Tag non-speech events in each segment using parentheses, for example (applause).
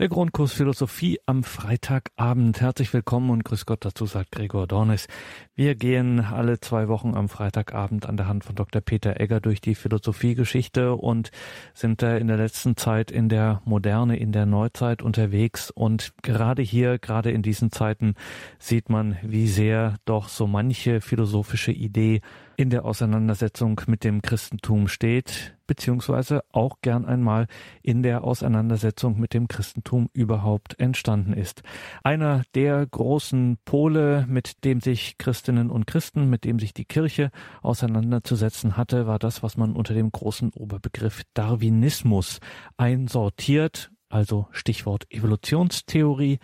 Der Grundkurs Philosophie am Freitagabend. Herzlich willkommen und grüß Gott dazu, sagt Gregor Dornis. Wir gehen alle zwei Wochen am Freitagabend an der Hand von Dr. Peter Egger durch die Philosophiegeschichte und sind da in der letzten Zeit in der Moderne, in der Neuzeit unterwegs. Und gerade hier, gerade in diesen Zeiten, sieht man, wie sehr doch so manche philosophische Idee in der Auseinandersetzung mit dem Christentum steht, beziehungsweise auch gern einmal in der Auseinandersetzung mit dem Christentum überhaupt entstanden ist. Einer der großen Pole, mit dem sich Christinnen und Christen, mit dem sich die Kirche auseinanderzusetzen hatte, war das, was man unter dem großen Oberbegriff Darwinismus einsortiert, also Stichwort Evolutionstheorie,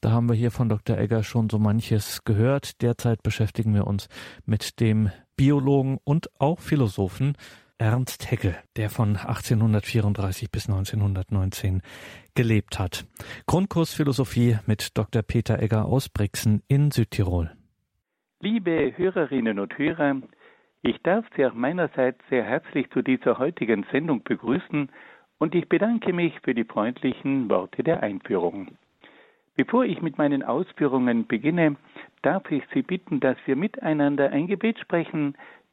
da haben wir hier von Dr. Egger schon so manches gehört. Derzeit beschäftigen wir uns mit dem Biologen und auch Philosophen Ernst Haeckel, der von 1834 bis 1919 gelebt hat. Grundkurs Philosophie mit Dr. Peter Egger aus Brixen in Südtirol. Liebe Hörerinnen und Hörer, ich darf Sie auch meinerseits sehr herzlich zu dieser heutigen Sendung begrüßen und ich bedanke mich für die freundlichen Worte der Einführung. Bevor ich mit meinen Ausführungen beginne, darf ich Sie bitten, dass wir miteinander ein Gebet sprechen,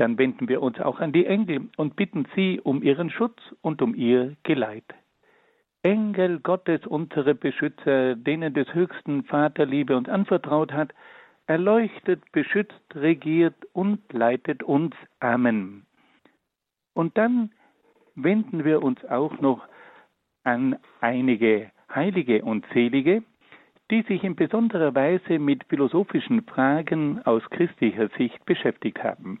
Dann wenden wir uns auch an die Engel und bitten sie um ihren Schutz und um ihr Geleit. Engel Gottes, unsere Beschützer, denen des höchsten Vaterliebe uns anvertraut hat, erleuchtet, beschützt, regiert und leitet uns. Amen. Und dann wenden wir uns auch noch an einige Heilige und Selige, die sich in besonderer Weise mit philosophischen Fragen aus christlicher Sicht beschäftigt haben.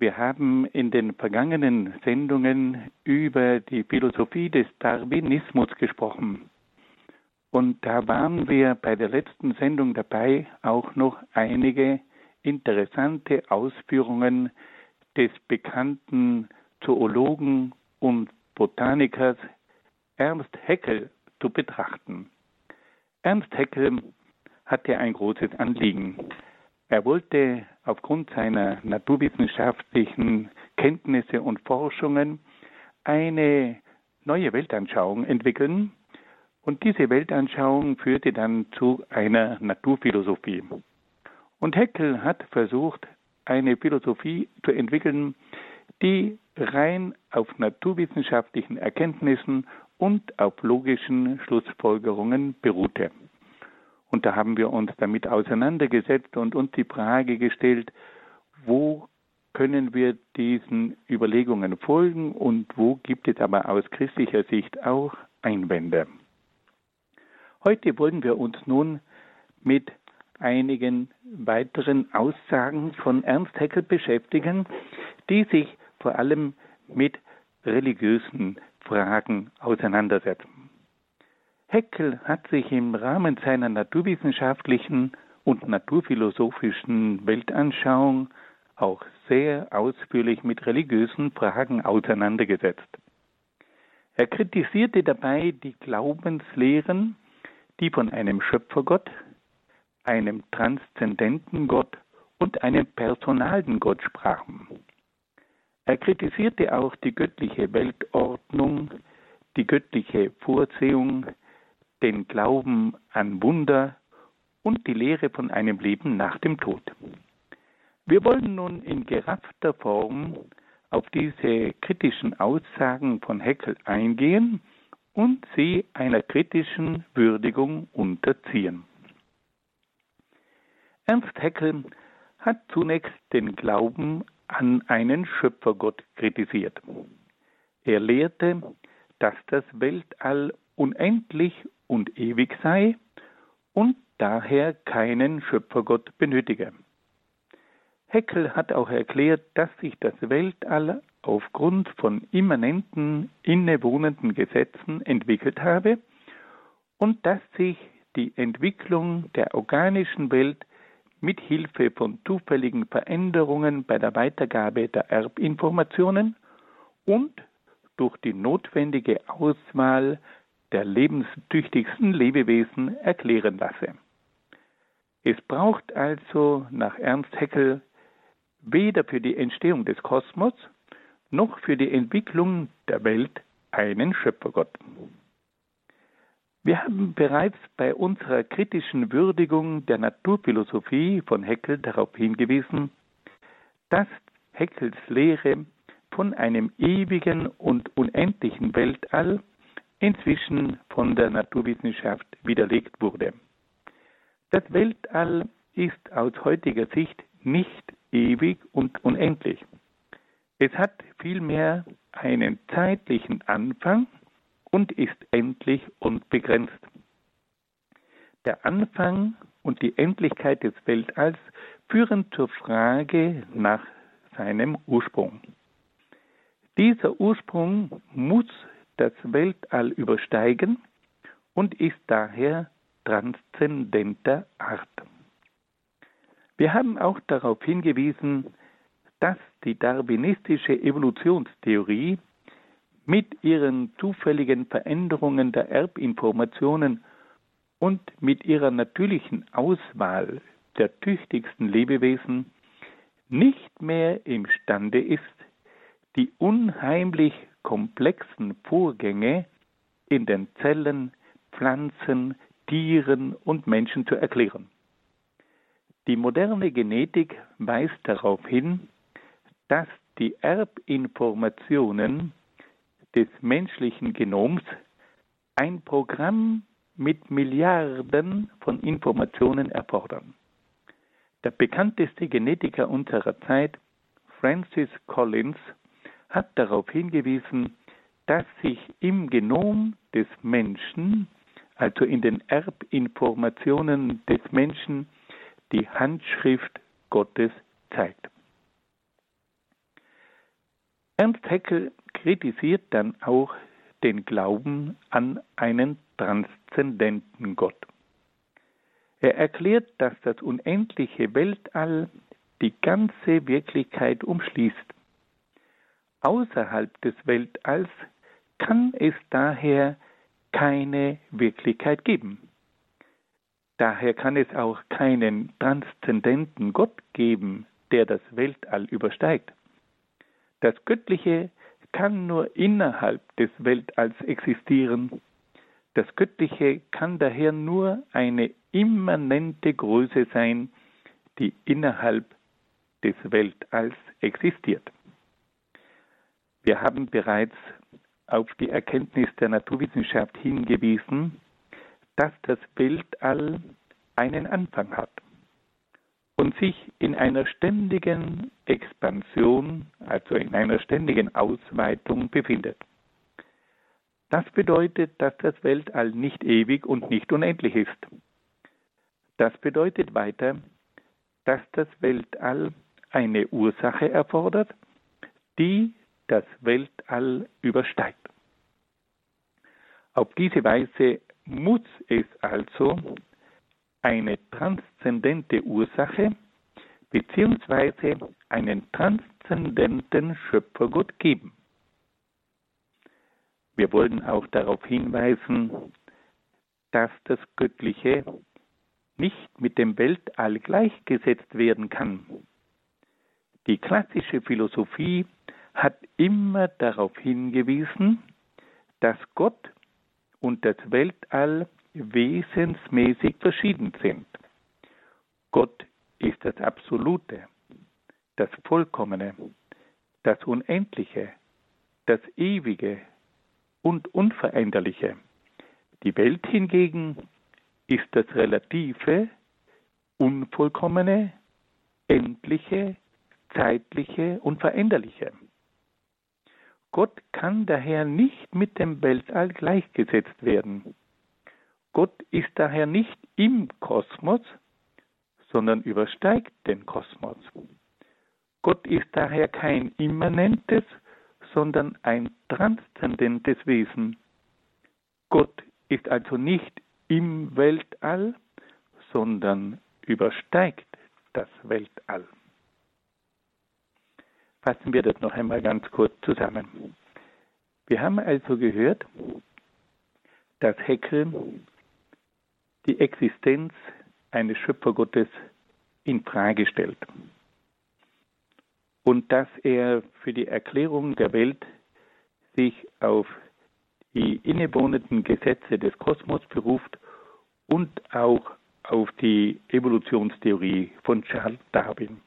wir haben in den vergangenen Sendungen über die Philosophie des Darwinismus gesprochen. Und da waren wir bei der letzten Sendung dabei, auch noch einige interessante Ausführungen des bekannten Zoologen und Botanikers Ernst Haeckel zu betrachten. Ernst Haeckel hatte ein großes Anliegen. Er wollte aufgrund seiner naturwissenschaftlichen Kenntnisse und Forschungen eine neue Weltanschauung entwickeln und diese Weltanschauung führte dann zu einer Naturphilosophie. Und Heckel hat versucht, eine Philosophie zu entwickeln, die rein auf naturwissenschaftlichen Erkenntnissen und auf logischen Schlussfolgerungen beruhte. Und da haben wir uns damit auseinandergesetzt und uns die Frage gestellt, wo können wir diesen Überlegungen folgen und wo gibt es aber aus christlicher Sicht auch Einwände. Heute wollen wir uns nun mit einigen weiteren Aussagen von Ernst Haeckel beschäftigen, die sich vor allem mit religiösen Fragen auseinandersetzen. Heckel hat sich im Rahmen seiner naturwissenschaftlichen und naturphilosophischen Weltanschauung auch sehr ausführlich mit religiösen Fragen auseinandergesetzt. Er kritisierte dabei die Glaubenslehren, die von einem Schöpfergott, einem transzendenten Gott und einem personalen Gott sprachen. Er kritisierte auch die göttliche Weltordnung, die göttliche Vorsehung, den Glauben an Wunder und die Lehre von einem Leben nach dem Tod. Wir wollen nun in geraffter Form auf diese kritischen Aussagen von Heckel eingehen und sie einer kritischen Würdigung unterziehen. Ernst Haeckel hat zunächst den Glauben an einen Schöpfergott kritisiert. Er lehrte, dass das Weltall unendlich und ewig sei und daher keinen Schöpfergott benötige. Heckel hat auch erklärt, dass sich das Weltall aufgrund von immanenten, innewohnenden Gesetzen entwickelt habe und dass sich die Entwicklung der organischen Welt mit Hilfe von zufälligen Veränderungen bei der Weitergabe der Erbinformationen und durch die notwendige Auswahl der lebenstüchtigsten Lebewesen erklären lasse. Es braucht also nach Ernst Haeckel weder für die Entstehung des Kosmos noch für die Entwicklung der Welt einen Schöpfergott. Wir haben bereits bei unserer kritischen Würdigung der Naturphilosophie von Heckel darauf hingewiesen, dass Heckels Lehre von einem ewigen und unendlichen Weltall inzwischen von der Naturwissenschaft widerlegt wurde. Das Weltall ist aus heutiger Sicht nicht ewig und unendlich. Es hat vielmehr einen zeitlichen Anfang und ist endlich und begrenzt. Der Anfang und die Endlichkeit des Weltalls führen zur Frage nach seinem Ursprung. Dieser Ursprung muss das Weltall übersteigen und ist daher transzendenter Art. Wir haben auch darauf hingewiesen, dass die darwinistische Evolutionstheorie mit ihren zufälligen Veränderungen der Erbinformationen und mit ihrer natürlichen Auswahl der tüchtigsten Lebewesen nicht mehr imstande ist, die unheimlich komplexen Vorgänge in den Zellen, Pflanzen, Tieren und Menschen zu erklären. Die moderne Genetik weist darauf hin, dass die Erbinformationen des menschlichen Genoms ein Programm mit Milliarden von Informationen erfordern. Der bekannteste Genetiker unserer Zeit, Francis Collins, hat darauf hingewiesen, dass sich im Genom des Menschen, also in den Erbinformationen des Menschen, die Handschrift Gottes zeigt. Ernst Haeckel kritisiert dann auch den Glauben an einen transzendenten Gott. Er erklärt, dass das unendliche Weltall die ganze Wirklichkeit umschließt. Außerhalb des Weltalls kann es daher keine Wirklichkeit geben. Daher kann es auch keinen transzendenten Gott geben, der das Weltall übersteigt. Das Göttliche kann nur innerhalb des Weltalls existieren. Das Göttliche kann daher nur eine immanente Größe sein, die innerhalb des Weltalls existiert. Wir haben bereits auf die Erkenntnis der Naturwissenschaft hingewiesen, dass das Weltall einen Anfang hat und sich in einer ständigen Expansion, also in einer ständigen Ausweitung befindet. Das bedeutet, dass das Weltall nicht ewig und nicht unendlich ist. Das bedeutet weiter, dass das Weltall eine Ursache erfordert, die das Weltall übersteigt. Auf diese Weise muss es also eine transzendente Ursache bzw. einen transzendenten Schöpfergott geben. Wir wollen auch darauf hinweisen, dass das Göttliche nicht mit dem Weltall gleichgesetzt werden kann. Die klassische Philosophie hat immer darauf hingewiesen, dass Gott und das Weltall wesensmäßig verschieden sind. Gott ist das Absolute, das Vollkommene, das Unendliche, das Ewige und Unveränderliche. Die Welt hingegen ist das Relative, Unvollkommene, Endliche, Zeitliche und Veränderliche. Gott kann daher nicht mit dem Weltall gleichgesetzt werden. Gott ist daher nicht im Kosmos, sondern übersteigt den Kosmos. Gott ist daher kein immanentes, sondern ein transzendentes Wesen. Gott ist also nicht im Weltall, sondern übersteigt das Weltall. Fassen wir das noch einmal ganz kurz zusammen. Wir haben also gehört, dass Heckel die Existenz eines Schöpfergottes in Frage stellt und dass er für die Erklärung der Welt sich auf die innewohnenden Gesetze des Kosmos beruft und auch auf die Evolutionstheorie von Charles Darwin.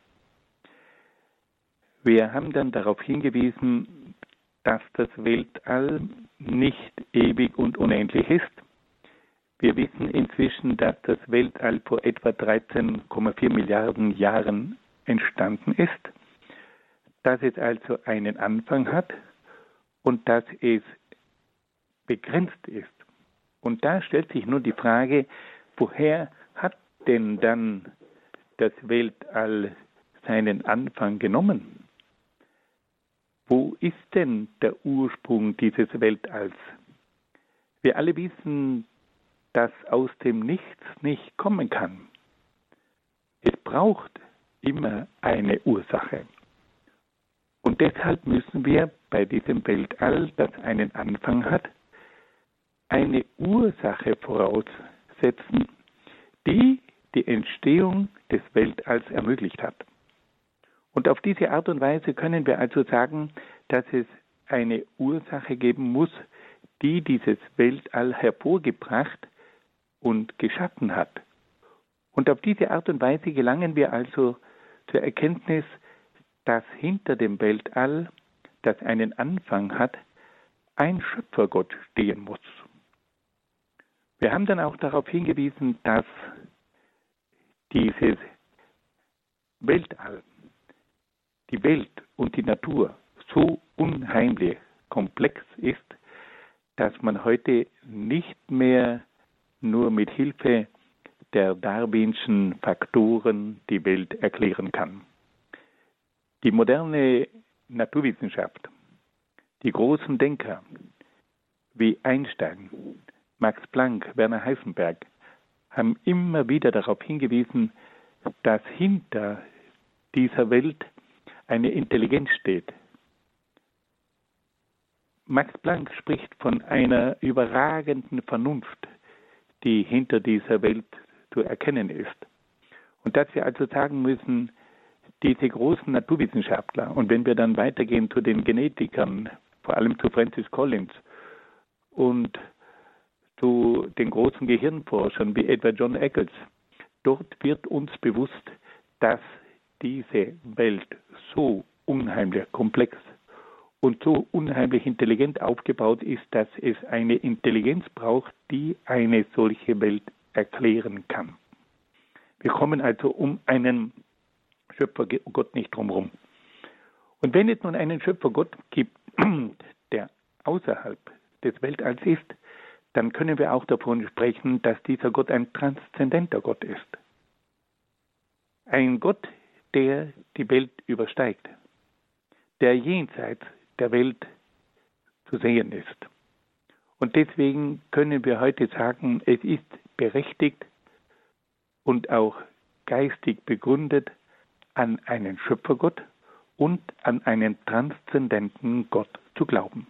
Wir haben dann darauf hingewiesen, dass das Weltall nicht ewig und unendlich ist. Wir wissen inzwischen, dass das Weltall vor etwa 13,4 Milliarden Jahren entstanden ist, dass es also einen Anfang hat und dass es begrenzt ist. Und da stellt sich nun die Frage, woher hat denn dann das Weltall seinen Anfang genommen? Wo ist denn der Ursprung dieses Weltalls? Wir alle wissen, dass aus dem Nichts nicht kommen kann. Es braucht immer eine Ursache. Und deshalb müssen wir bei diesem Weltall, das einen Anfang hat, eine Ursache voraussetzen, die die Entstehung des Weltalls ermöglicht hat. Und auf diese Art und Weise können wir also sagen, dass es eine Ursache geben muss, die dieses Weltall hervorgebracht und geschaffen hat. Und auf diese Art und Weise gelangen wir also zur Erkenntnis, dass hinter dem Weltall, das einen Anfang hat, ein Schöpfergott stehen muss. Wir haben dann auch darauf hingewiesen, dass dieses Weltall, die Welt und die Natur so unheimlich komplex ist, dass man heute nicht mehr nur mit Hilfe der Darwinschen Faktoren die Welt erklären kann. Die moderne Naturwissenschaft, die großen Denker wie Einstein, Max Planck, Werner Heisenberg haben immer wieder darauf hingewiesen, dass hinter dieser Welt eine Intelligenz steht. Max Planck spricht von einer überragenden Vernunft, die hinter dieser Welt zu erkennen ist. Und dass wir also sagen müssen, diese großen Naturwissenschaftler, und wenn wir dann weitergehen zu den Genetikern, vor allem zu Francis Collins und zu den großen Gehirnforschern wie etwa John Eccles. Dort wird uns bewusst, dass diese Welt so unheimlich komplex und so unheimlich intelligent aufgebaut ist, dass es eine Intelligenz braucht, die eine solche Welt erklären kann. Wir kommen also um einen Schöpfergott nicht drumherum. Und wenn es nun einen Schöpfergott gibt, (clears throat) der außerhalb des Weltalls ist, dann können wir auch davon sprechen, dass dieser Gott ein transzendenter Gott ist. Ein Gott, der die Welt übersteigt, der jenseits der Welt zu sehen ist. Und deswegen können wir heute sagen, es ist berechtigt und auch geistig begründet, an einen Schöpfergott und an einen transzendenten Gott zu glauben.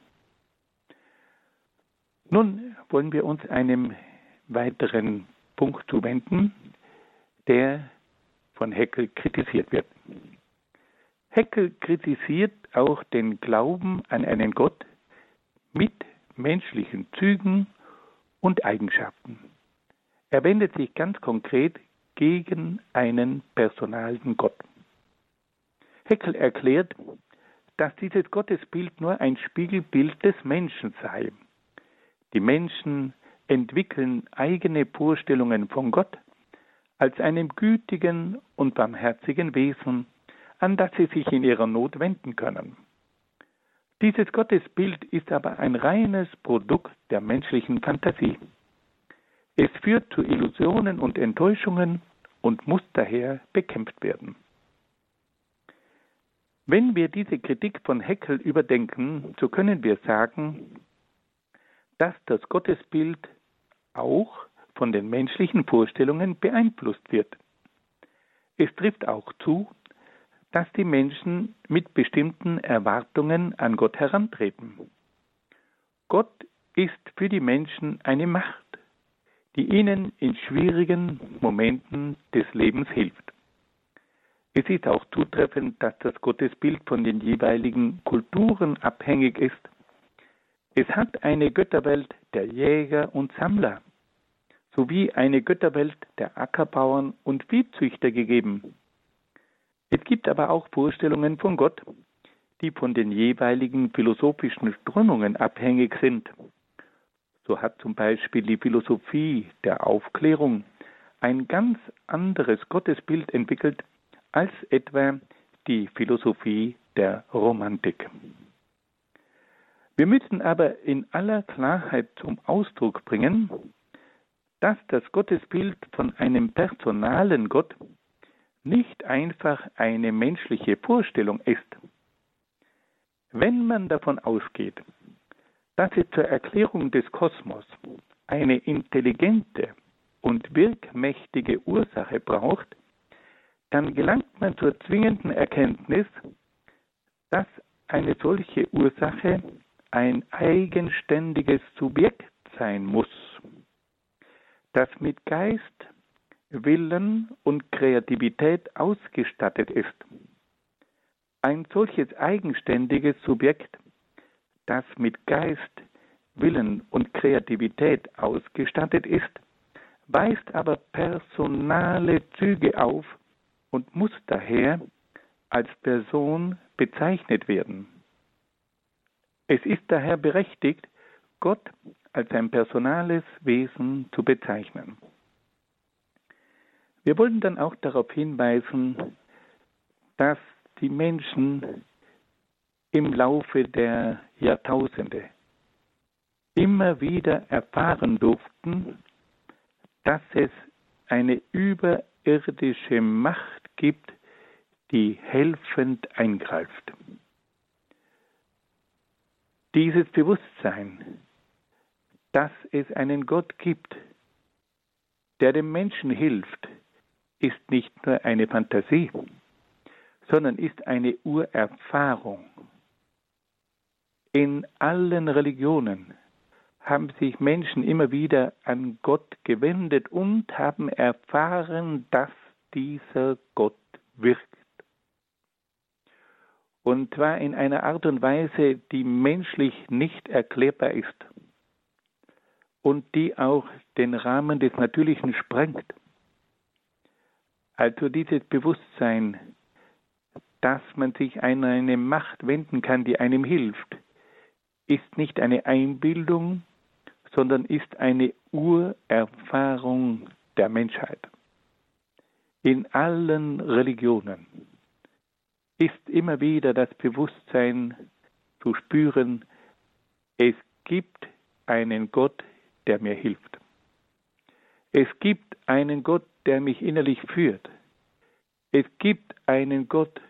Nun wollen wir uns einem weiteren Punkt zuwenden, der von Heckel kritisiert wird. Heckel kritisiert auch den Glauben an einen Gott mit menschlichen Zügen und Eigenschaften. Er wendet sich ganz konkret gegen einen personalen Gott. Heckel erklärt, dass dieses Gottesbild nur ein Spiegelbild des Menschen sei. Die Menschen entwickeln eigene Vorstellungen von Gott als einem gütigen und barmherzigen Wesen, an das sie sich in ihrer Not wenden können. Dieses Gottesbild ist aber ein reines Produkt der menschlichen Fantasie. Es führt zu Illusionen und Enttäuschungen und muss daher bekämpft werden. Wenn wir diese Kritik von Heckel überdenken, so können wir sagen, dass das Gottesbild auch von den menschlichen Vorstellungen beeinflusst wird. Es trifft auch zu, dass die Menschen mit bestimmten Erwartungen an Gott herantreten. Gott ist für die Menschen eine Macht, die ihnen in schwierigen Momenten des Lebens hilft. Es ist auch zutreffend, dass das Gottesbild von den jeweiligen Kulturen abhängig ist. Es hat eine Götterwelt der Jäger und Sammler sowie eine Götterwelt der Ackerbauern und Viehzüchter gegeben. Es gibt aber auch Vorstellungen von Gott, die von den jeweiligen philosophischen Strömungen abhängig sind. So hat zum Beispiel die Philosophie der Aufklärung ein ganz anderes Gottesbild entwickelt als etwa die Philosophie der Romantik. Wir müssen aber in aller Klarheit zum Ausdruck bringen, dass das Gottesbild von einem personalen Gott nicht einfach eine menschliche Vorstellung ist. Wenn man davon ausgeht, dass es zur Erklärung des Kosmos eine intelligente und wirkmächtige Ursache braucht, dann gelangt man zur zwingenden Erkenntnis, dass eine solche Ursache ein eigenständiges Subjekt sein muss, das mit Geist, Willen und Kreativität ausgestattet ist. Ein solches eigenständiges Subjekt, das mit Geist, Willen und Kreativität ausgestattet ist, weist aber personale Züge auf und muss daher als Person bezeichnet werden. Es ist daher berechtigt, Gott als ein personales Wesen zu bezeichnen. Wir wollen dann auch darauf hinweisen, dass die Menschen im Laufe der Jahrtausende immer wieder erfahren durften, dass es eine überirdische Macht gibt, die helfend eingreift. Dieses Bewusstsein, dass es einen Gott gibt, der dem Menschen hilft, ist nicht nur eine Fantasie, sondern ist eine Urerfahrung. In allen Religionen haben sich Menschen immer wieder an Gott gewendet und haben erfahren, dass dieser Gott wirkt. Und zwar in einer Art und Weise, die menschlich nicht erklärbar ist und die auch den Rahmen des Natürlichen sprengt. Also dieses Bewusstsein, dass man sich an eine Macht wenden kann, die einem hilft, ist nicht eine Einbildung, sondern ist eine Urerfahrung der Menschheit in allen Religionen ist immer wieder das Bewusstsein zu spüren, es gibt einen Gott, der mir hilft. Es gibt einen Gott, der mich innerlich führt. Es gibt einen Gott,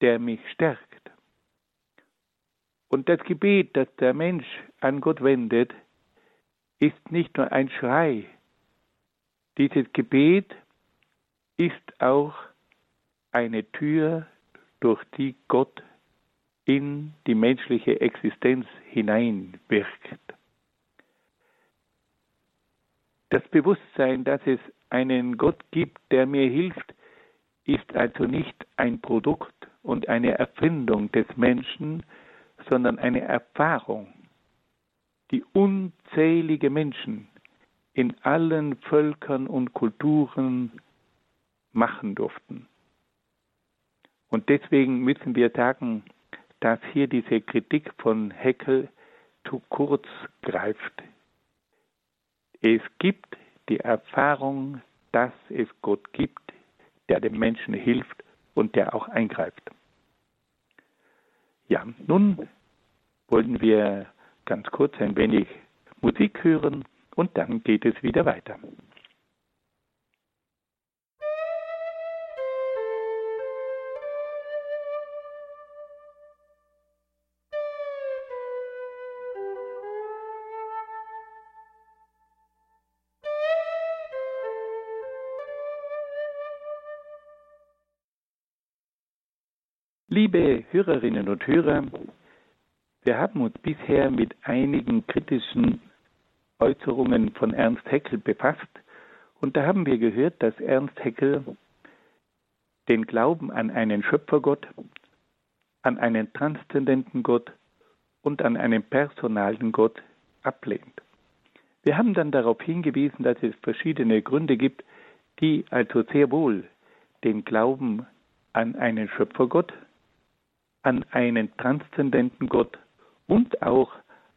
der mich stärkt. Und das Gebet, das der Mensch an Gott wendet, ist nicht nur ein Schrei. Dieses Gebet ist auch eine Tür, durch die Gott in die menschliche Existenz hineinwirkt. Das Bewusstsein, dass es einen Gott gibt, der mir hilft, ist also nicht ein Produkt und eine Erfindung des Menschen, sondern eine Erfahrung, die unzählige Menschen in allen Völkern und Kulturen machen durften. Und deswegen müssen wir sagen, dass hier diese Kritik von Heckel zu kurz greift. Es gibt die Erfahrung, dass es Gott gibt, der dem Menschen hilft und der auch eingreift. Ja, nun wollen wir ganz kurz ein wenig Musik hören und dann geht es wieder weiter. Liebe Hörerinnen und Hörer, wir haben uns bisher mit einigen kritischen Äußerungen von Ernst Haeckel befasst und da haben wir gehört, dass Ernst Haeckel den Glauben an einen Schöpfergott, an einen transzendenten Gott und an einen personalen Gott ablehnt. Wir haben dann darauf hingewiesen, dass es verschiedene Gründe gibt, die also sehr wohl den Glauben an einen Schöpfergott, an einen transzendenten Gott und auch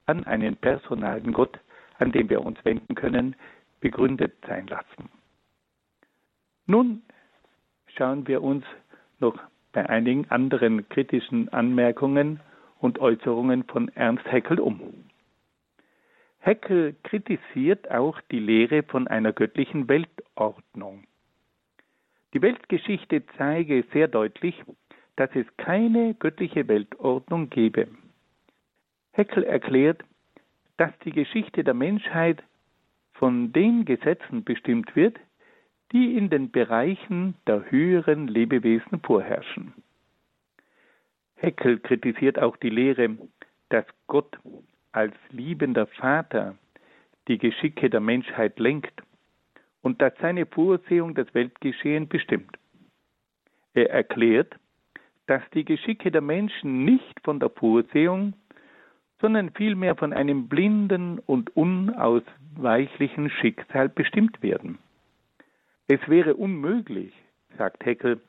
an einen personalen Gott, an den wir uns wenden können, begründet sein lassen. Nun schauen wir uns noch bei einigen anderen kritischen Anmerkungen und Äußerungen von Ernst Haeckel um. Haeckel kritisiert auch die Lehre von einer göttlichen Weltordnung. Die Weltgeschichte zeige sehr deutlich, dass es keine göttliche Weltordnung gebe. Heckel erklärt, dass die Geschichte der Menschheit von den Gesetzen bestimmt wird, die in den Bereichen der höheren Lebewesen vorherrschen. Heckel kritisiert auch die Lehre, dass Gott als liebender Vater die Geschicke der Menschheit lenkt und dass seine Vorsehung das Weltgeschehen bestimmt. Er erklärt, dass die Geschicke der Menschen nicht von der Vorsehung, sondern vielmehr von einem blinden und unausweichlichen Schicksal bestimmt werden. Es wäre unmöglich, sagt Heckel,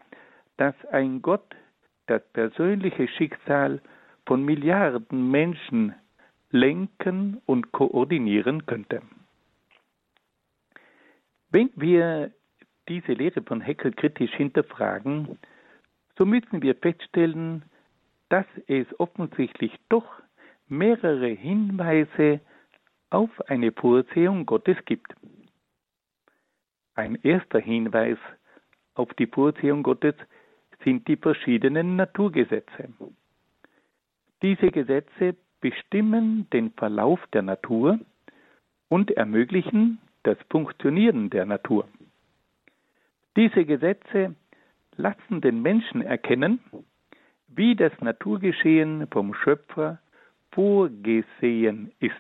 dass ein Gott das persönliche Schicksal von Milliarden Menschen lenken und koordinieren könnte. Wenn wir diese Lehre von Heckel kritisch hinterfragen, so müssen wir feststellen, dass es offensichtlich doch mehrere Hinweise auf eine Vorsehung Gottes gibt. Ein erster Hinweis auf die Vorsehung Gottes sind die verschiedenen Naturgesetze. Diese Gesetze bestimmen den Verlauf der Natur und ermöglichen das Funktionieren der Natur. Diese Gesetze lassen den Menschen erkennen, wie das Naturgeschehen vom Schöpfer vorgesehen ist.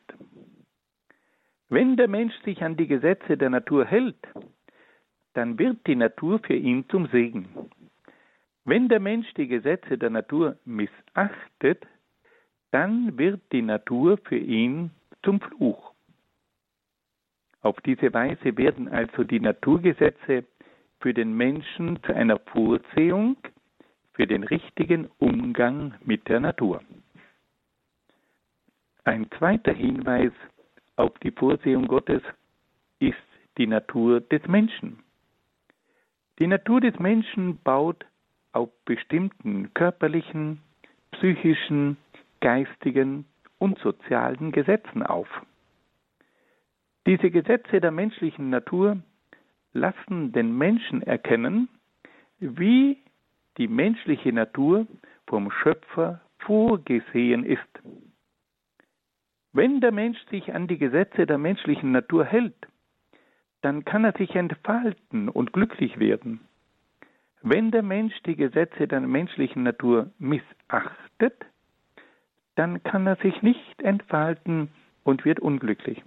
Wenn der Mensch sich an die Gesetze der Natur hält, dann wird die Natur für ihn zum Segen. Wenn der Mensch die Gesetze der Natur missachtet, dann wird die Natur für ihn zum Fluch. Auf diese Weise werden also die Naturgesetze für den Menschen zu einer Vorsehung für den richtigen Umgang mit der Natur. Ein zweiter Hinweis auf die Vorsehung Gottes ist die Natur des Menschen. Die Natur des Menschen baut auf bestimmten körperlichen, psychischen, geistigen und sozialen Gesetzen auf. Diese Gesetze der menschlichen Natur lassen den Menschen erkennen, wie die menschliche Natur vom Schöpfer vorgesehen ist. Wenn der Mensch sich an die Gesetze der menschlichen Natur hält, dann kann er sich entfalten und glücklich werden. Wenn der Mensch die Gesetze der menschlichen Natur missachtet, dann kann er sich nicht entfalten und wird unglücklich.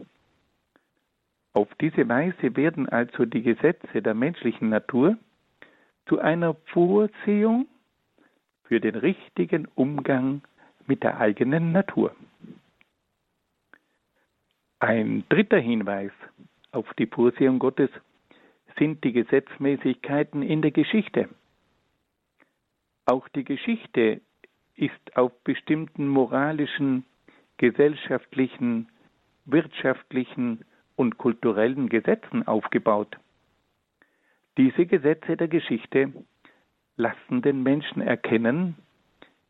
Auf diese Weise werden also die Gesetze der menschlichen Natur zu einer Vorsehung für den richtigen Umgang mit der eigenen Natur. Ein dritter Hinweis auf die Vorsehung Gottes sind die Gesetzmäßigkeiten in der Geschichte. Auch die Geschichte ist auf bestimmten moralischen, gesellschaftlichen, wirtschaftlichen und kulturellen Gesetzen aufgebaut. Diese Gesetze der Geschichte lassen den Menschen erkennen,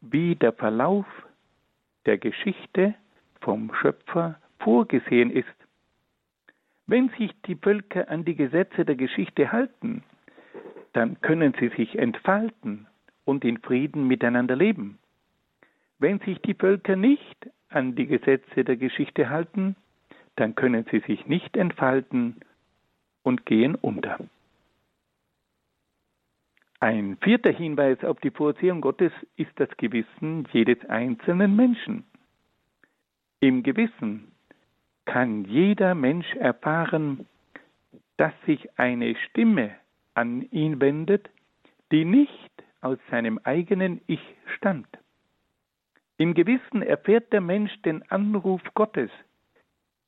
wie der Verlauf der Geschichte vom Schöpfer vorgesehen ist. Wenn sich die Völker an die Gesetze der Geschichte halten, dann können sie sich entfalten und in Frieden miteinander leben. Wenn sich die Völker nicht an die Gesetze der Geschichte halten, dann können sie sich nicht entfalten und gehen unter. Ein vierter Hinweis auf die Vorsehung Gottes ist das Gewissen jedes einzelnen Menschen. Im Gewissen kann jeder Mensch erfahren, dass sich eine Stimme an ihn wendet, die nicht aus seinem eigenen Ich stammt. Im Gewissen erfährt der Mensch den Anruf Gottes,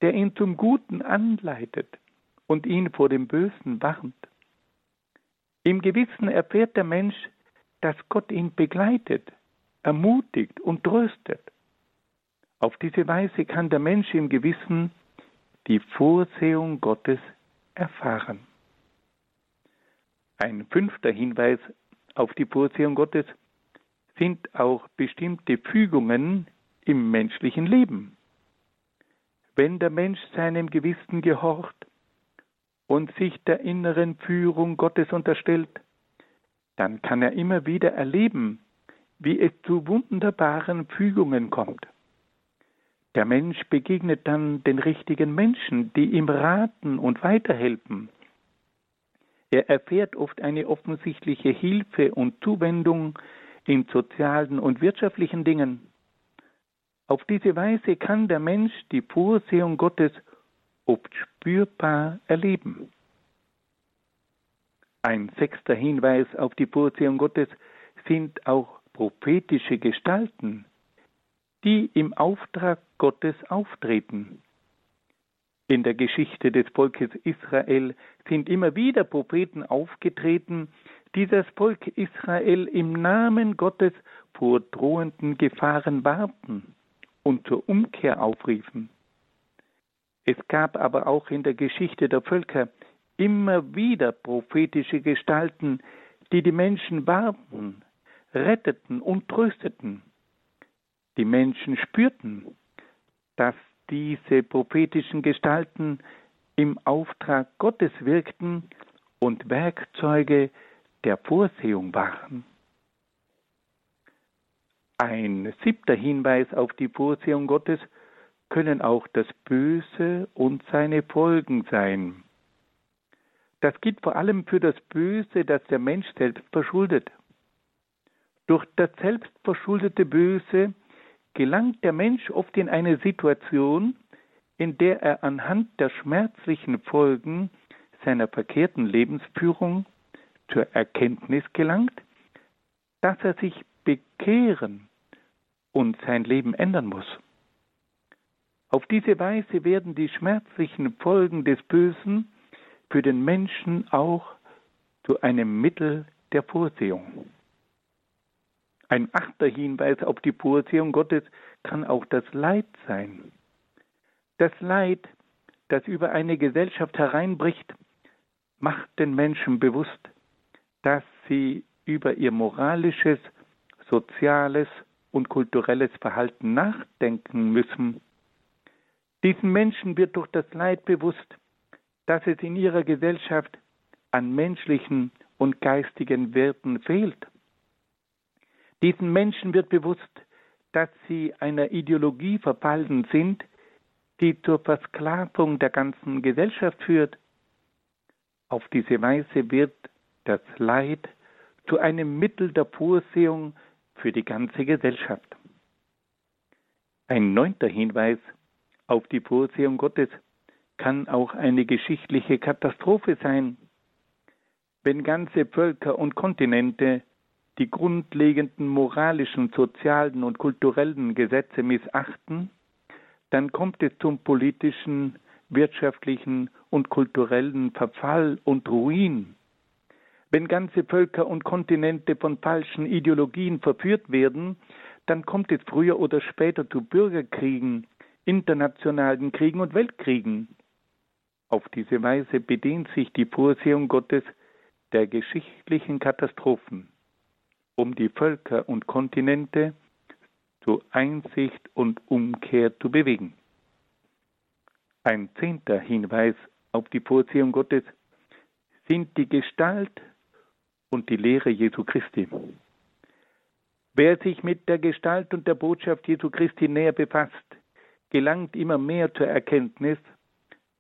der ihn zum Guten anleitet und ihn vor dem Bösen warnt. Im Gewissen erfährt der Mensch, dass Gott ihn begleitet, ermutigt und tröstet. Auf diese Weise kann der Mensch im Gewissen die Vorsehung Gottes erfahren. Ein fünfter Hinweis auf die Vorsehung Gottes sind auch bestimmte Fügungen im menschlichen Leben. Wenn der Mensch seinem Gewissen gehorcht, und sich der inneren Führung Gottes unterstellt, dann kann er immer wieder erleben, wie es zu wunderbaren Fügungen kommt. Der Mensch begegnet dann den richtigen Menschen, die ihm raten und weiterhelfen. Er erfährt oft eine offensichtliche Hilfe und Zuwendung in sozialen und wirtschaftlichen Dingen. Auf diese Weise kann der Mensch die Vorsehung Gottes oft spürbar erleben. Ein sechster Hinweis auf die Vorsehung Gottes sind auch prophetische Gestalten, die im Auftrag Gottes auftreten. In der Geschichte des Volkes Israel sind immer wieder Propheten aufgetreten, die das Volk Israel im Namen Gottes vor drohenden Gefahren warten und zur Umkehr aufriefen. Es gab aber auch in der Geschichte der Völker immer wieder prophetische Gestalten, die die Menschen warnten, retteten und trösteten. Die Menschen spürten, dass diese prophetischen Gestalten im Auftrag Gottes wirkten und Werkzeuge der Vorsehung waren. Ein siebter Hinweis auf die Vorsehung Gottes können auch das Böse und seine Folgen sein. Das gilt vor allem für das Böse, das der Mensch selbst verschuldet. Durch das selbstverschuldete Böse gelangt der Mensch oft in eine Situation, in der er anhand der schmerzlichen Folgen seiner verkehrten Lebensführung zur Erkenntnis gelangt, dass er sich bekehren und sein Leben ändern muss. Auf diese Weise werden die schmerzlichen Folgen des Bösen für den Menschen auch zu einem Mittel der Vorsehung. Ein achter Hinweis auf die Vorsehung Gottes kann auch das Leid sein. Das Leid, das über eine Gesellschaft hereinbricht, macht den Menschen bewusst, dass sie über ihr moralisches, soziales und kulturelles Verhalten nachdenken müssen diesen Menschen wird durch das Leid bewusst, dass es in ihrer Gesellschaft an menschlichen und geistigen Werten fehlt. Diesen Menschen wird bewusst, dass sie einer Ideologie verfallen sind, die zur Versklavung der ganzen Gesellschaft führt. Auf diese Weise wird das Leid zu einem Mittel der Vorsehung für die ganze Gesellschaft. Ein neunter Hinweis auf die Vorsehung Gottes kann auch eine geschichtliche Katastrophe sein, wenn ganze Völker und Kontinente die grundlegenden moralischen, sozialen und kulturellen Gesetze missachten, dann kommt es zum politischen, wirtschaftlichen und kulturellen Verfall und Ruin. Wenn ganze Völker und Kontinente von falschen Ideologien verführt werden, dann kommt es früher oder später zu Bürgerkriegen, internationalen Kriegen und Weltkriegen. Auf diese Weise bedient sich die Vorsehung Gottes der geschichtlichen Katastrophen, um die Völker und Kontinente zu Einsicht und Umkehr zu bewegen. Ein zehnter Hinweis auf die Vorsehung Gottes sind die Gestalt und die Lehre Jesu Christi. Wer sich mit der Gestalt und der Botschaft Jesu Christi näher befasst, gelangt immer mehr zur Erkenntnis,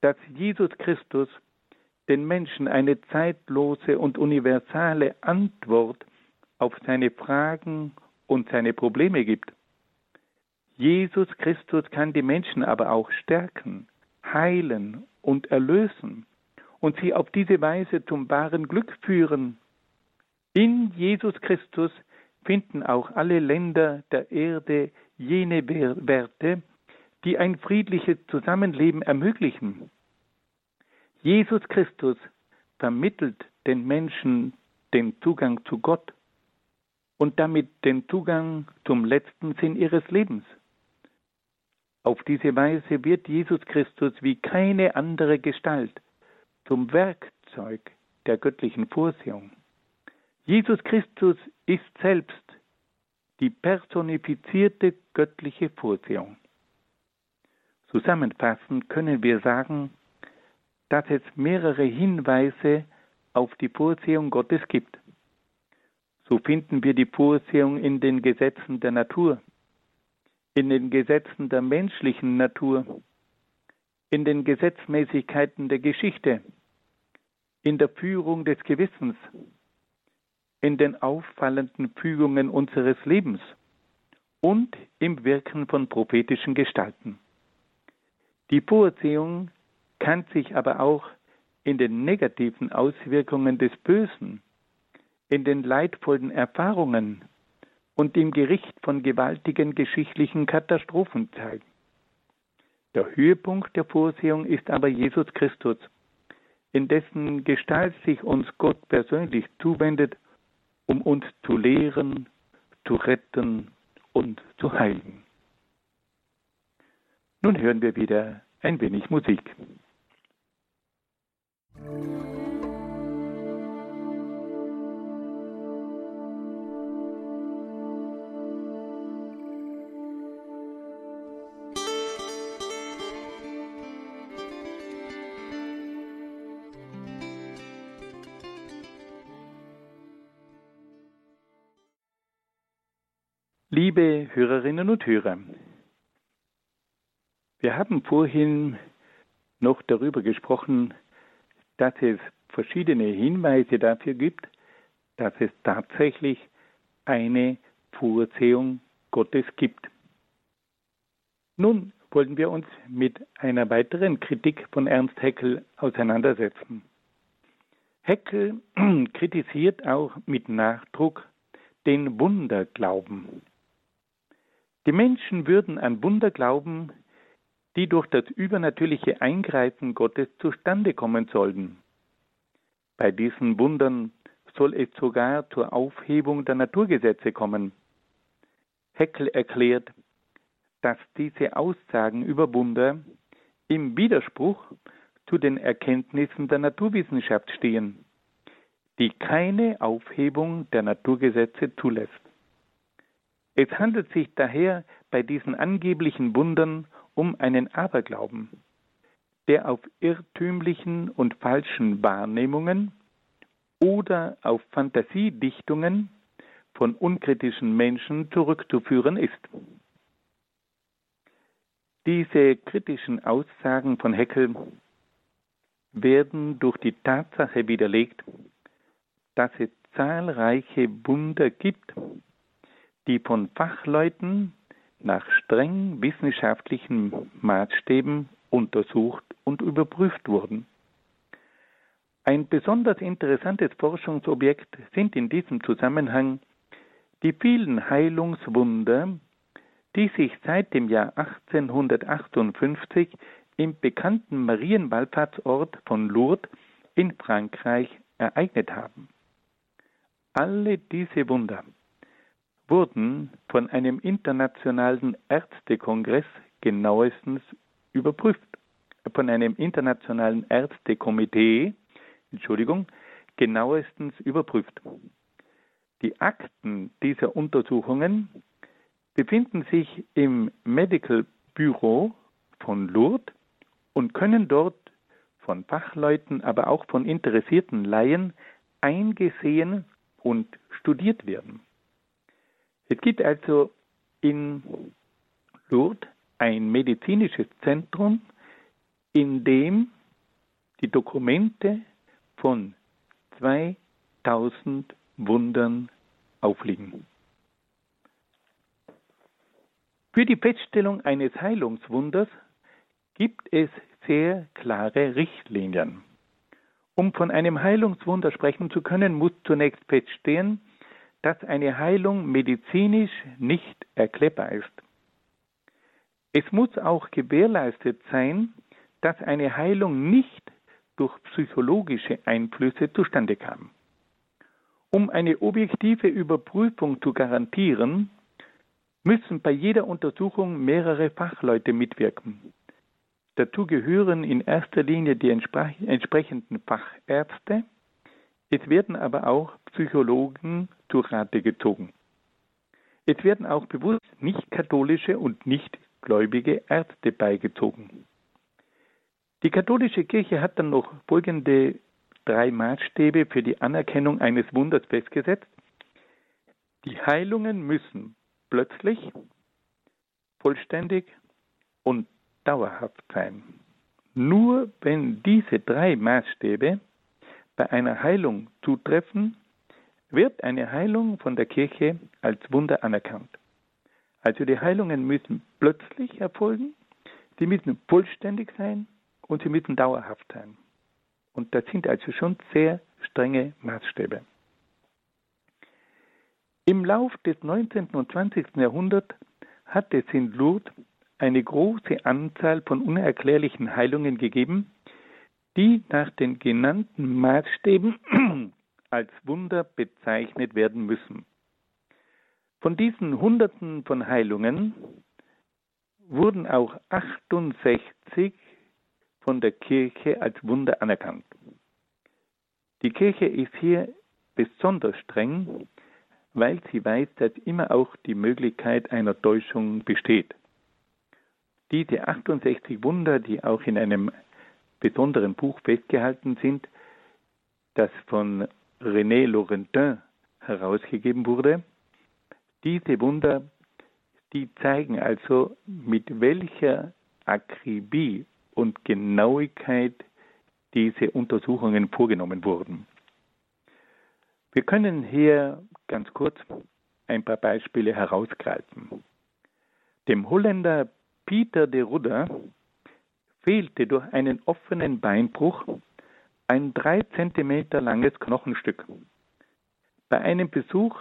dass Jesus Christus den Menschen eine zeitlose und universale Antwort auf seine Fragen und seine Probleme gibt. Jesus Christus kann die Menschen aber auch stärken, heilen und erlösen und sie auf diese Weise zum wahren Glück führen. In Jesus Christus finden auch alle Länder der Erde jene Werte, die ein friedliches Zusammenleben ermöglichen. Jesus Christus vermittelt den Menschen den Zugang zu Gott und damit den Zugang zum letzten Sinn ihres Lebens. Auf diese Weise wird Jesus Christus wie keine andere Gestalt zum Werkzeug der göttlichen Vorsehung. Jesus Christus ist selbst die personifizierte göttliche Vorsehung. Zusammenfassend können wir sagen, dass es mehrere Hinweise auf die Vorsehung Gottes gibt. So finden wir die Vorsehung in den Gesetzen der Natur, in den Gesetzen der menschlichen Natur, in den Gesetzmäßigkeiten der Geschichte, in der Führung des Gewissens, in den auffallenden Fügungen unseres Lebens und im Wirken von prophetischen Gestalten. Die Vorsehung kann sich aber auch in den negativen Auswirkungen des Bösen, in den leidvollen Erfahrungen und im Gericht von gewaltigen geschichtlichen Katastrophen zeigen. Der Höhepunkt der Vorsehung ist aber Jesus Christus, in dessen Gestalt sich uns Gott persönlich zuwendet, um uns zu lehren, zu retten und zu heilen. Nun hören wir wieder ein wenig Musik. Liebe Hörerinnen und Hörer, wir haben vorhin noch darüber gesprochen, dass es verschiedene Hinweise dafür gibt, dass es tatsächlich eine Vorsehung Gottes gibt. Nun wollen wir uns mit einer weiteren Kritik von Ernst Haeckel auseinandersetzen. Haeckel (clears throat) kritisiert auch mit Nachdruck den Wunderglauben. Die Menschen würden an Wunder glauben, die durch das übernatürliche Eingreifen Gottes zustande kommen sollten. Bei diesen Wundern soll es sogar zur Aufhebung der Naturgesetze kommen. Heckel erklärt, dass diese Aussagen über Wunder im Widerspruch zu den Erkenntnissen der Naturwissenschaft stehen, die keine Aufhebung der Naturgesetze zulässt. Es handelt sich daher bei diesen angeblichen Wundern um einen Aberglauben, der auf irrtümlichen und falschen Wahrnehmungen oder auf Fantasiedichtungen von unkritischen Menschen zurückzuführen ist. Diese kritischen Aussagen von Heckel werden durch die Tatsache widerlegt, dass es zahlreiche Wunder gibt, die von Fachleuten nach streng wissenschaftlichen Maßstäben untersucht und überprüft wurden. Ein besonders interessantes Forschungsobjekt sind in diesem Zusammenhang Die vielen Heilungswunder, die sich seit dem Jahr 1858 im bekannten Marienwallfahrtsort von Lourdes in Frankreich ereignet haben. Alle diese Wunder wurden von einem internationalen Ärztekongress genauestens überprüft, von einem internationalen Ärztekomitee, Entschuldigung, genauestens überprüft. Die Akten dieser Untersuchungen befinden sich im Medical Bureau von Lourdes und können dort von Fachleuten, aber auch von interessierten Laien eingesehen und studiert werden. Es gibt also in Lourdes ein medizinisches Zentrum, in dem die Dokumente von 2000 Wundern aufliegen. Für die Feststellung eines Heilungswunders gibt es sehr klare Richtlinien. Um von einem Heilungswunder sprechen zu können, muss zunächst feststehen, dass eine Heilung medizinisch nicht erklärbar ist. Es muss auch gewährleistet sein, dass eine Heilung nicht durch psychologische Einflüsse zustande kam. Um eine objektive Überprüfung zu garantieren, müssen bei jeder Untersuchung mehrere Fachleute mitwirken. Dazu gehören in erster Linie die entsprechenden Fachärzte, es werden aber auch Psychologen zu Rate gezogen. Es werden auch bewusst nicht katholische und nicht gläubige Ärzte beigezogen. Die katholische Kirche hat dann noch folgende drei Maßstäbe für die Anerkennung eines Wunders festgesetzt. Die Heilungen müssen plötzlich, vollständig und dauerhaft sein. Nur wenn diese drei Maßstäbe bei einer Heilung zutreffen, wird eine Heilung von der Kirche als Wunder anerkannt. Also die Heilungen müssen plötzlich erfolgen, sie müssen vollständig sein und sie müssen dauerhaft sein. Und das sind also schon sehr strenge Maßstäbe. Im Lauf des 19. und 20. Jahrhunderts hat es in Lourdes eine große Anzahl von unerklärlichen Heilungen gegeben, die nach den genannten Maßstäben als Wunder bezeichnet werden müssen. Von diesen Hunderten von Heilungen wurden auch 68 von der Kirche als Wunder anerkannt. Die Kirche ist hier besonders streng, weil sie weiß, dass immer auch die Möglichkeit einer Täuschung besteht. Diese 68 Wunder, die auch in einem besonderen Buch festgehalten sind, das von René Laurentin herausgegeben wurde, diese Wunder, die zeigen also, mit welcher Akribie und Genauigkeit diese Untersuchungen vorgenommen wurden. Wir können hier ganz kurz ein paar Beispiele herausgreifen. Dem Holländer Pieter de Rudder fehlte durch einen offenen Beinbruch ein drei Zentimeter langes Knochenstück. Bei einem Besuch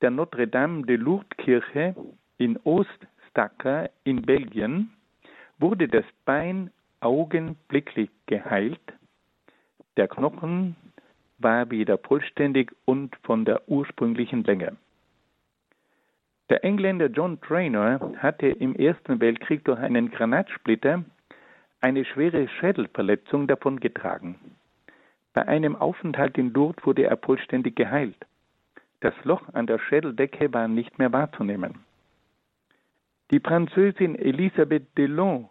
der Notre Dame de Lourdes Kirche in Ooststakker in Belgien wurde das Bein augenblicklich geheilt. Der Knochen war wieder vollständig und von der ursprünglichen Länge. Der Engländer John Traynor hatte im Ersten Weltkrieg durch einen Granatsplitter eine schwere Schädelverletzung davongetragen. Bei einem Aufenthalt in Lourdes wurde er vollständig geheilt. Das Loch an der Schädeldecke war nicht mehr wahrzunehmen. Die Französin Elisabeth Delon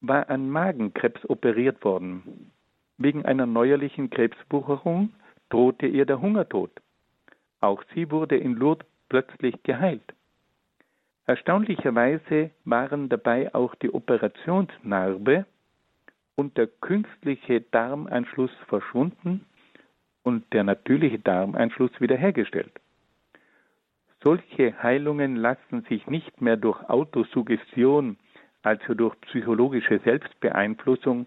war an Magenkrebs operiert worden. Wegen einer neuerlichen Krebswucherung drohte ihr der Hungertod. Auch sie wurde in Lourdes plötzlich geheilt. Erstaunlicherweise waren dabei auch die Operationsnarbe und der künstliche Darmanschluss verschwunden und der natürliche Darmanschluss wiederhergestellt. Solche Heilungen lassen sich nicht mehr durch Autosuggestion, also durch psychologische Selbstbeeinflussung